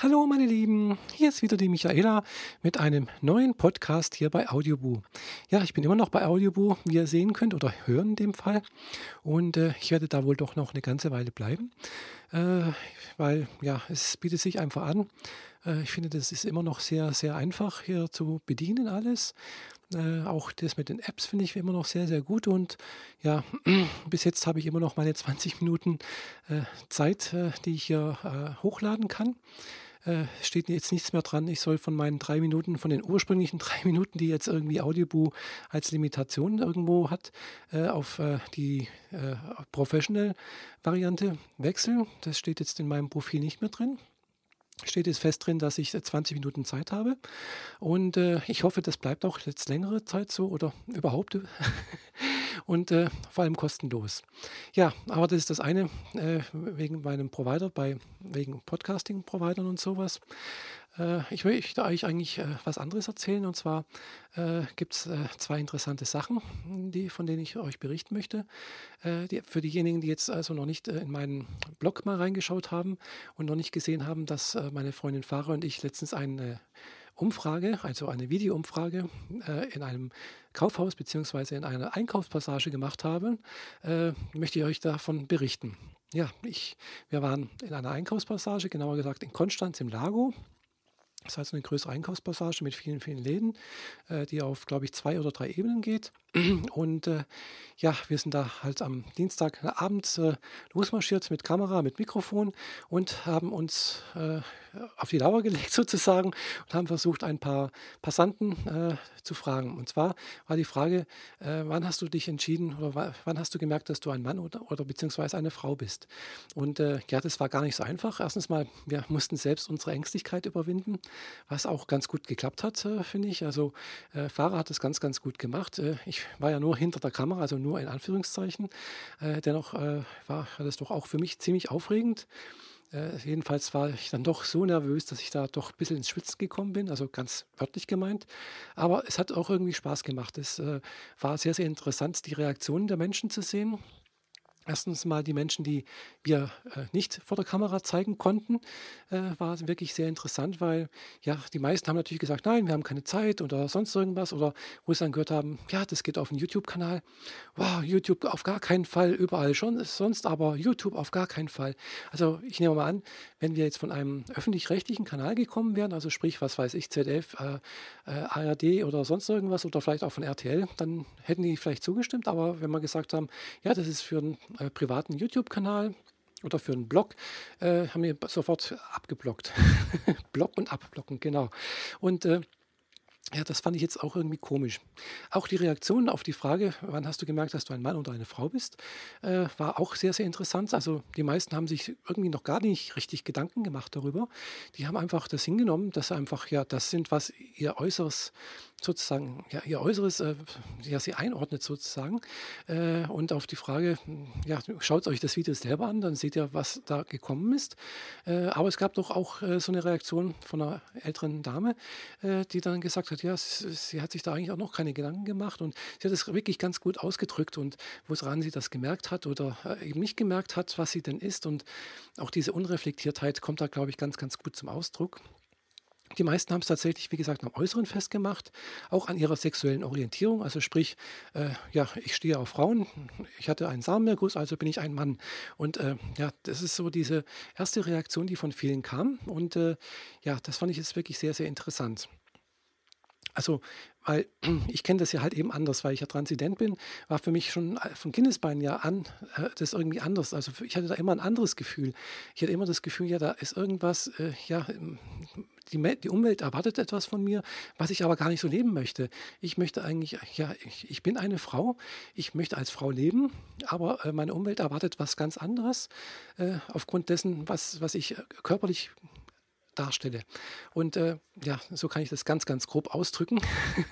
Hallo meine Lieben, hier ist wieder die Michaela mit einem neuen Podcast hier bei Audioboo. Ja, ich bin immer noch bei Audioboo, wie ihr sehen könnt oder hören in dem Fall. Und äh, ich werde da wohl doch noch eine ganze Weile bleiben, äh, weil ja, es bietet sich einfach an. Äh, ich finde, das ist immer noch sehr, sehr einfach hier zu bedienen alles. Äh, auch das mit den Apps finde ich immer noch sehr, sehr gut. Und ja, bis jetzt habe ich immer noch meine 20 Minuten äh, Zeit, äh, die ich hier hochladen kann äh, steht jetzt nichts mehr dran. Ich soll von meinen drei Minuten, von den ursprünglichen drei Minuten, die jetzt irgendwie Audioboo als Limitation irgendwo hat, äh, auf äh, die äh, Professional-Variante wechseln. Das steht jetzt in meinem Profil nicht mehr drin steht jetzt fest drin, dass ich 20 Minuten Zeit habe. Und äh, ich hoffe, das bleibt auch jetzt längere Zeit so oder überhaupt und äh, vor allem kostenlos. Ja, aber das ist das eine äh, wegen meinem Provider, bei, wegen Podcasting-Providern und sowas. Äh, ich möchte euch eigentlich äh, was anderes erzählen und zwar äh, gibt es zwei interessante Sachen, die, von denen ich euch berichten möchte. Die, für diejenigen, die jetzt also noch nicht in meinen Blog mal reingeschaut haben und noch nicht gesehen haben, dass meine Freundin Farah und ich letztens eine Umfrage, also eine Videoumfrage äh, in einem Kaufhaus bzw. in einer Einkaufspassage gemacht haben, äh, möchte ich euch davon berichten. Ja, ich, wir waren in einer Einkaufspassage, genauer gesagt in Konstanz im Lago. Das ist also eine größere Einkaufspassage mit vielen, vielen Läden, äh, die auf, glaube ich, zwei oder drei Ebenen geht. Und äh, ja, wir sind da halt am Dienstagabend äh, losmarschiert mit Kamera, mit Mikrofon und haben uns äh, auf die Lauer gelegt sozusagen und haben versucht, ein paar Passanten äh, zu fragen. Und zwar war die Frage, äh, wann hast du dich entschieden oder wann hast du gemerkt, dass du ein Mann oder, oder beziehungsweise eine Frau bist? Und äh, ja, das war gar nicht so einfach. Erstens mal, wir mussten selbst unsere Ängstlichkeit überwinden, was auch ganz gut geklappt hat, finde ich. Also Fahrer hat es ganz, ganz gut gemacht. Äh, ich war ja nur hinter der Kamera, also nur in Anführungszeichen. dennoch war das doch auch für mich ziemlich aufregend. Äh, jedenfalls war ich dann doch so nervös, dass ich da doch ein bisschen ins Schwitzen gekommen bin, also ganz wörtlich gemeint. Aber es hat auch irgendwie Spaß gemacht. Es äh, war sehr, sehr interessant, die Reaktionen der Menschen zu sehen. Erstens mal die Menschen, die wir äh, nicht vor der Kamera zeigen konnten, äh, war wirklich sehr interessant, weil ja, die meisten haben natürlich gesagt, nein, wir haben keine Zeit oder sonst irgendwas oder wo sie dann gehört haben, ja, das geht auf den YouTube-Kanal. Wow, YouTube auf gar keinen Fall, überall schon, sonst aber YouTube auf gar keinen Fall. Also ich nehme mal an, wenn wir jetzt von einem öffentlich-rechtlichen Kanal gekommen wären, also sprich, was weiß ich, ZDF, äh, äh ARD oder sonst irgendwas oder vielleicht auch von RTL, dann hätten die vielleicht zugestimmt, aber wenn wir gesagt haben, ja, das ist für ein äh, privaten YouTube-Kanal oder für einen Blog, äh, haben wir sofort abgeblockt. Block und abblocken, genau. Und äh, ja, das fand ich jetzt auch irgendwie komisch. Auch die Reaktion auf die Frage, wann hast du gemerkt, dass du ein Mann oder eine Frau bist, äh, war auch sehr, sehr interessant. Also die meisten haben sich irgendwie noch gar nicht richtig Gedanken gemacht darüber. Die haben einfach das hingenommen, dass sie einfach, ja, das sind, was ihr Äußeres sozusagen, ja, ihr Äußeres, äh, ja, sie einordnet sozusagen. Äh, und auf die Frage, ja, schaut euch das Video selber an, dann seht ihr, was da gekommen ist. Äh, aber es gab doch auch äh, so eine Reaktion von einer älteren Dame, äh, die dann gesagt hat, ja, sie, sie, hat sich da eigentlich auch noch keine Gedanken gemacht und sie hat es wirklich ganz gut ausgedrückt und woran sie das gemerkt hat oder äh, eben nicht gemerkt hat, was sie denn ist. Und auch diese Unreflektiertheit kommt da, glaube ich, ganz, ganz gut zum Ausdruck. Die meisten haben es tatsächlich, wie gesagt, am Äußeren festgemacht, auch an ihrer sexuellen Orientierung. Also sprich, äh, ja, ich stehe auf Frauen, ich hatte einen Samenerguss, also bin ich ein Mann. Und äh, ja, das ist so diese erste Reaktion, die von vielen kam. Und äh, ja, das fand ich jetzt wirklich sehr, sehr interessant. Also, weil ich kenne das ja halt eben anders, weil ich ja Transident bin, war für mich schon von Kindesbeinen ja an äh, das irgendwie anders. Also ich hatte da immer ein anderes Gefühl. Ich hatte immer das Gefühl, ja, da ist irgendwas, äh, ja, die, die, Umwelt erwartet etwas von mir, was ich aber gar nicht so leben möchte. Ich möchte eigentlich, ja, ich, ich bin eine Frau, ich möchte als Frau leben, aber äh, meine Umwelt erwartet was ganz anderes, äh, aufgrund dessen, was, was ich körperlich darstelle. Und äh, ja, so kann ich das ganz, ganz grob ausdrücken.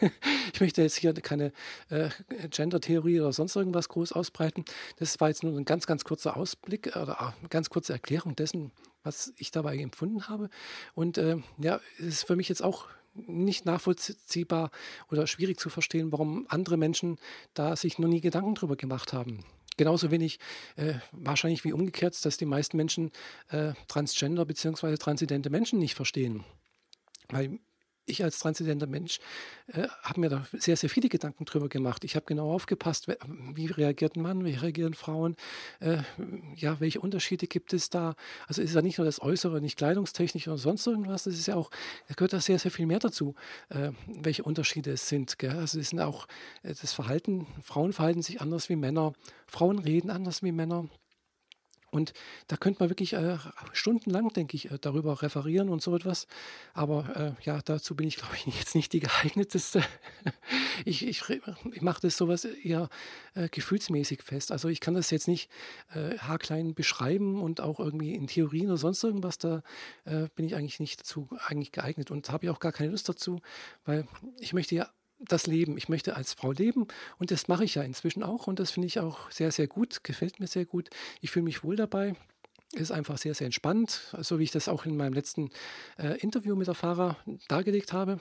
ich möchte jetzt hier keine äh, Gender-Theorie oder sonst irgendwas groß ausbreiten. Das war jetzt nur ein ganz, ganz kurzer Ausblick oder eine äh, ganz kurze Erklärung dessen, was ich dabei empfunden habe. Und äh, ja, es ist für mich jetzt auch nicht nachvollziehbar oder schwierig zu verstehen, warum andere Menschen da sich noch nie Gedanken drüber gemacht haben. Genauso wenig äh, wahrscheinlich wie umgekehrt, dass die meisten Menschen äh, Transgender bzw. transidente Menschen nicht verstehen. Weil ich als transidenter Mensch äh, habe mir da sehr, sehr viele Gedanken drüber gemacht. Ich habe genau aufgepasst, wie reagiert ein Mann, wie reagieren Frauen, äh, ja, welche Unterschiede gibt es da. Also ist ja nicht nur das Äußere, nicht kleidungstechnisch oder sonst irgendwas, das ist ja auch, da gehört da sehr, sehr viel mehr dazu, äh, welche Unterschiede es sind. Gell? Also es sind auch äh, das Verhalten, Frauen verhalten sich anders wie Männer, Frauen reden anders wie Männer. Und da könnte man wirklich äh, stundenlang, denke ich, äh, darüber referieren und so etwas. Aber äh, ja, dazu bin ich, glaube ich, jetzt nicht die geeigneteste. ich, ich, ich mache das sowas eher äh, gefühlsmäßig fest. Also ich kann das jetzt nicht äh, haarklein beschreiben und auch irgendwie in Theorien oder sonst irgendwas, da bin ich eigentlich nicht dazu eigentlich geeignet und habe ja auch gar keine Lust dazu, weil ich möchte ja das Leben. Ich möchte als Frau leben und das mache ich ja inzwischen auch und das finde ich auch sehr, sehr gut, gefällt mir sehr gut. Ich fühle mich wohl dabei. Ist einfach sehr, sehr entspannt, so wie ich das auch in meinem letzten äh, Interview mit der Fahrer dargelegt habe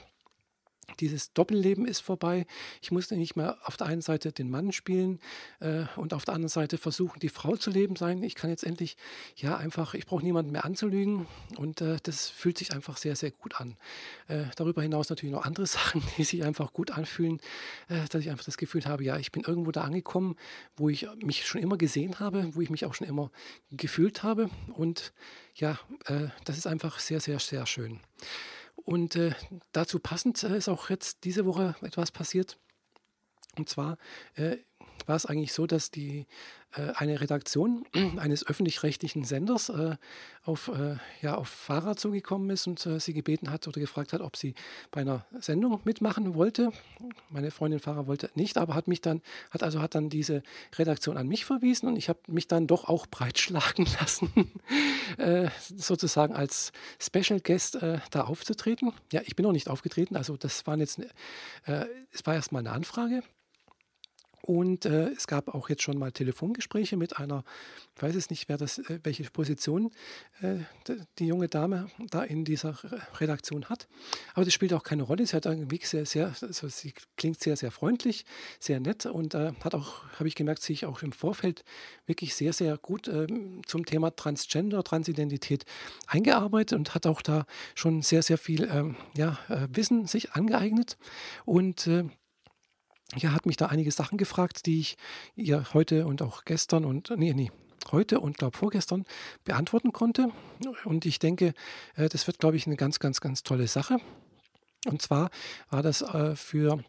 dieses Doppelleben ist vorbei. Ich muss nicht mehr auf der einen Seite den Mann spielen äh, und auf der anderen Seite versuchen, die Frau zu leben sein. Ich kann jetzt endlich, ja, einfach, ich brauche niemanden mehr anzulügen und äh, das fühlt sich einfach sehr, sehr gut an. Äh, darüber hinaus natürlich noch andere Sachen, die sich einfach gut anfühlen, äh, dass ich einfach das Gefühl habe, ja, ich bin irgendwo da angekommen, wo ich mich schon immer gesehen habe, wo ich mich auch schon immer gefühlt habe und ja, äh, das ist einfach sehr, sehr, sehr schön. Und äh, dazu passend äh, ist auch jetzt diese Woche etwas passiert. Und zwar äh, war es eigentlich so, dass die eine Redaktion eines öffentlich-rechtlichen Senders äh, auf, äh, ja, auf Fahrer zugekommen ist und äh, sie gebeten hat oder gefragt hat, ob sie bei einer Sendung mitmachen wollte. Meine Freundin Fahrer wollte nicht, aber hat mich dann, hat also hat dann diese Redaktion an mich verwiesen und ich habe mich dann doch auch breitschlagen lassen, äh, sozusagen als Special Guest äh, da aufzutreten. Ja, ich bin noch nicht aufgetreten, also das waren jetzt, es war erstmal eine Anfrage und äh, es gab auch jetzt schon mal Telefongespräche mit einer, ich weiß es nicht, wer das, äh, welche Position äh, die junge Dame da in dieser Redaktion hat. Aber das spielt auch keine Rolle. Sie hat irgendwie sehr, sehr, also sie klingt sehr, sehr freundlich, sehr nett und äh, hat auch, habe ich gemerkt, sich auch im Vorfeld wirklich sehr, sehr gut ähm, zum Thema Transgender, Transidentität eingearbeitet und hat auch da schon sehr, sehr viel ähm, ja, äh, Wissen sich angeeignet. Und ja, hat mich da einige Sachen gefragt, die ich ihr heute und auch gestern und, nee, nee, heute und glaube vorgestern beantworten konnte. Und ich denke, äh, das wird, glaube ich, eine ganz, ganz, ganz tolle Sache. Und zwar war das äh, für,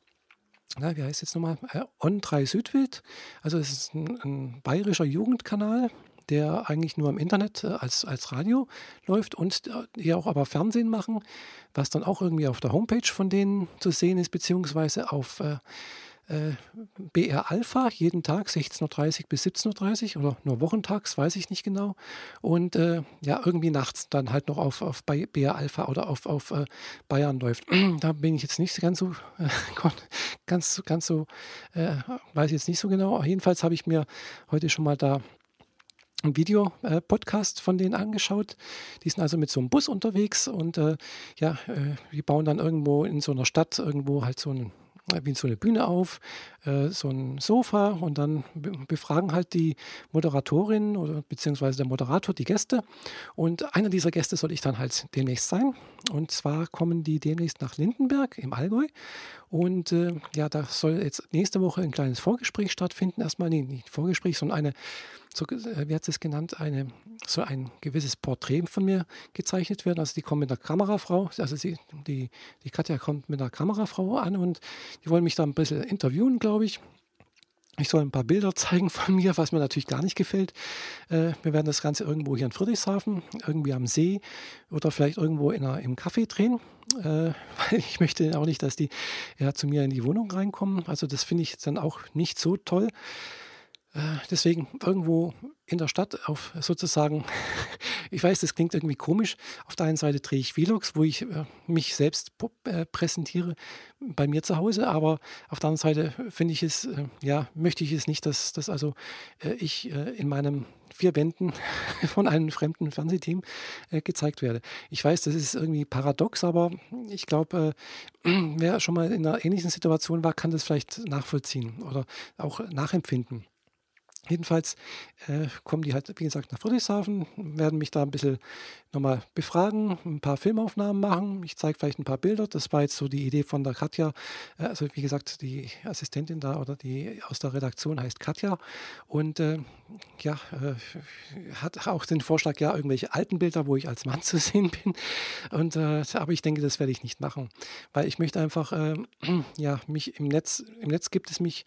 na, wie heißt jetzt nochmal, äh, On3 Südwild. Also es ist ein, ein bayerischer Jugendkanal, der eigentlich nur im Internet als, als Radio läuft und die auch aber Fernsehen machen, was dann auch irgendwie auf der Homepage von denen zu sehen ist, beziehungsweise auf äh, äh, BR Alpha, jeden Tag 16.30 Uhr bis 17.30 Uhr oder nur wochentags, weiß ich nicht genau. Und äh, ja, irgendwie nachts dann halt noch auf, auf BR Alpha oder auf, auf äh, Bayern läuft. da bin ich jetzt nicht ganz so, äh, ganz, ganz so, äh, weiß ich jetzt nicht so genau. Jedenfalls habe ich mir heute schon mal da ein Video-Podcast äh, von denen angeschaut. Die sind also mit so einem Bus unterwegs und äh, ja, äh, die bauen dann irgendwo in so einer Stadt irgendwo halt so ein wie so eine Bühne auf, äh, so ein Sofa und dann befragen halt die Moderatorin oder beziehungsweise der Moderator die Gäste. Und einer dieser Gäste soll ich dann halt demnächst sein. Und zwar kommen die demnächst nach Lindenberg im Allgäu. Und äh, ja, da soll jetzt nächste Woche ein kleines Vorgespräch stattfinden. Erstmal, nee, nicht Vorgespräch, sondern eine so, äh, wie hat es genannt, eine, so ein gewisses Porträt von mir gezeichnet werden. Also die kommen mit einer Kamerafrau, also sie, die, die Katja kommt mit einer Kamerafrau an und die wollen mich da ein bisschen interviewen, glaube ich. Ich soll ein paar Bilder zeigen von mir, was mir natürlich gar nicht gefällt. Äh, wir werden das Ganze irgendwo hier in Friedrichshafen, irgendwie am See oder vielleicht irgendwo in einer, im Café drehen. Äh, weil ich möchte auch nicht, dass die ja, zu mir in die Wohnung reinkommen. Also das finde ich dann auch nicht so toll. Äh, deswegen irgendwo in der Stadt auf sozusagen, ich weiß, das klingt irgendwie komisch. Auf der einen Seite drehe ich Vlogs, wo ich äh, mich selbst äh, präsentiere bei mir zu Hause, aber auf der anderen Seite finde ich es, ja, möchte ich es nicht, dass, dass also ich in meinem vier Wänden von einem fremden Fernsehteam gezeigt werde. Ich weiß, das ist irgendwie paradox, aber ich glaube, wer schon mal in einer ähnlichen Situation war, kann das vielleicht nachvollziehen oder auch nachempfinden. Jedenfalls äh, kommen die halt, wie gesagt, nach Friedrichshafen, werden mich da ein bisschen nochmal befragen, ein paar Filmaufnahmen machen. Ich zeige vielleicht ein paar Bilder. Das war jetzt so die Idee von der Katja. Äh, also wie gesagt, die Assistentin da oder die aus der Redaktion heißt Katja. Und äh, ja, äh, hat auch den Vorschlag, ja, irgendwelche alten Bilder, wo ich als Mann zu sehen bin. Und äh, aber ich denke, das werde ich nicht machen, weil ich möchte einfach, äh, ja, mich im Netz, im Netz gibt es mich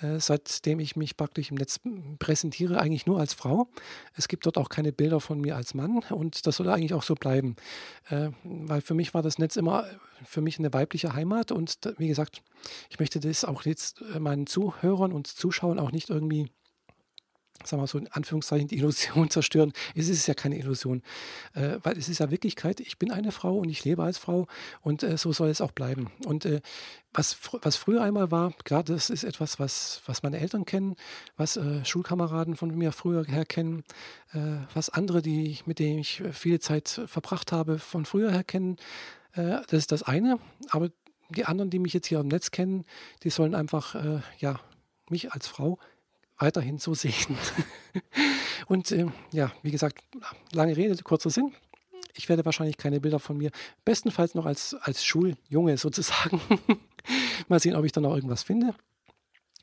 äh, seitdem ich mich praktisch im Netz präsentiere, eigentlich nur als Frau. Es gibt dort auch keine Bilder von mir als Mann und das soll eigentlich auch so bleiben, äh, weil für mich war das Netz immer für mich eine weibliche Heimat und wie gesagt, ich möchte das auch jetzt äh, meinen Zuhörern und Zuschauern auch nicht irgendwie sagen wir so in Anführungszeichen, die Illusion zerstören. Es ist ja keine Illusion, äh, weil es ist ja Wirklichkeit. Ich bin eine Frau und ich lebe als Frau und äh, so soll es auch bleiben. Und äh, was, was früher einmal war, klar, das ist etwas, was, was meine Eltern kennen, was äh, Schulkameraden von mir früher her kennen, äh, was andere, die, mit denen ich viele Zeit verbracht habe, von früher her kennen. Äh, das ist das eine. Aber die anderen, die mich jetzt hier im Netz kennen, die sollen einfach ja, mich als Frau weiterhin so sehen. Und äh, ja, wie gesagt, lange Rede, kurzer Sinn. Ich werde wahrscheinlich keine Bilder von mir, bestenfalls noch als, als Schuljunge sozusagen. Mal sehen, ob ich dann noch irgendwas finde.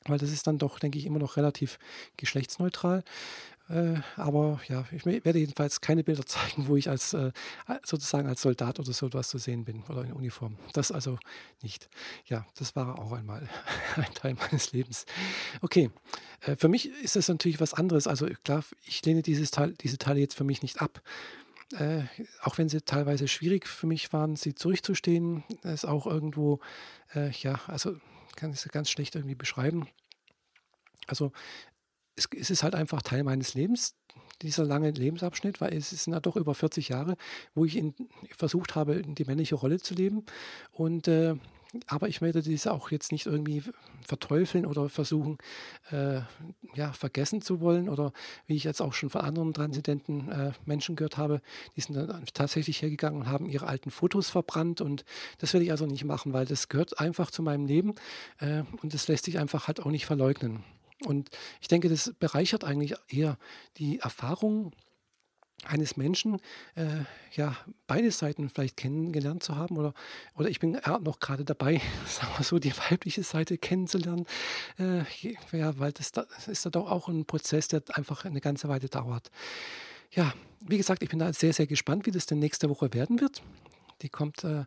Weil das ist dann doch, denke ich, immer noch relativ geschlechtsneutral. Äh, aber ja, ich werde jedenfalls keine Bilder zeigen, wo ich als äh, sozusagen als Soldat oder so etwas zu sehen bin oder in Uniform. Das also nicht. Ja, das war auch einmal ein Teil meines Lebens. Okay, äh, für mich ist das natürlich was anderes. Also klar, ich lehne dieses Teil, diese Teile jetzt für mich nicht ab. Äh, auch wenn sie teilweise schwierig für mich waren, sie durchzustehen, ist auch irgendwo, äh, ja, also kann ich es ganz schlecht irgendwie beschreiben. Also es, es ist halt einfach Teil meines Lebens, dieser lange Lebensabschnitt, weil es sind ja doch über 40 Jahre, wo ich in, versucht habe, die männliche Rolle zu leben. Und äh, aber ich werde diese auch jetzt nicht irgendwie verteufeln oder versuchen, äh, ja, vergessen zu wollen. Oder wie ich jetzt auch schon von anderen transidenten äh, Menschen gehört habe, die sind dann tatsächlich hergegangen und haben ihre alten Fotos verbrannt. Und das werde ich also nicht machen, weil das gehört einfach zu meinem Leben äh, und das lässt sich einfach halt auch nicht verleugnen. Und ich denke, das bereichert eigentlich eher die Erfahrung eines Menschen, äh, ja, beide Seiten vielleicht kennengelernt zu haben oder, oder ich bin noch gerade dabei, sagen wir so, die weibliche Seite kennenzulernen, äh, ja, weil das, das ist da doch auch ein Prozess, der einfach eine ganze Weile dauert. Ja, wie gesagt, ich bin da sehr, sehr gespannt, wie das denn nächste Woche werden wird. Die kommt, äh,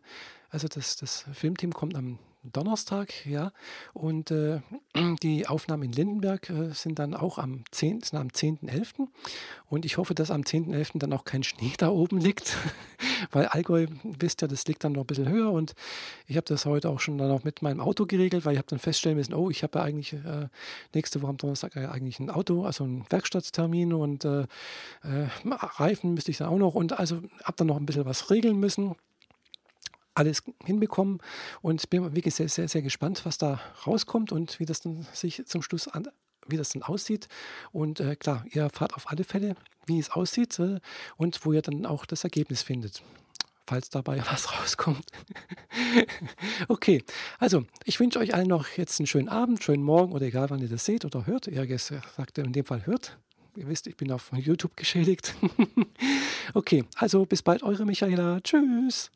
also das, das Filmteam kommt am Donnerstag, ja. Und äh, die Aufnahmen in Lindenberg äh, sind dann auch am 10.11. am 10.11. Und ich hoffe, dass am 10.11. dann auch kein Schnee da oben liegt, weil Allgäu, wisst ihr, das liegt dann noch ein bisschen höher. Und ich habe das heute auch schon dann auch mit meinem Auto geregelt, weil ich habe dann feststellen müssen, oh, ich habe ja eigentlich äh, nächste Woche am Donnerstag eigentlich ein Auto, also einen Werkstatttermin und äh, äh, Reifen müsste ich dann auch noch. Und also habe dann noch ein bisschen was regeln müssen alles hinbekommen und bin wirklich sehr, sehr, sehr gespannt, was da rauskommt und wie das dann sich zum Schluss an, wie das dann aussieht. Und äh, klar, ihr erfahrt auf alle Fälle, wie es aussieht äh, und wo ihr dann auch das Ergebnis findet falls dabei was rauskommt. okay, also ich wünsche euch allen noch jetzt einen schönen Abend, schönen Morgen oder egal wann ihr das seht oder hört. Ihr sagt in dem Fall hört. Ihr wisst, ich bin auf YouTube geschädigt. okay, also bis bald, eure Michaela. Tschüss.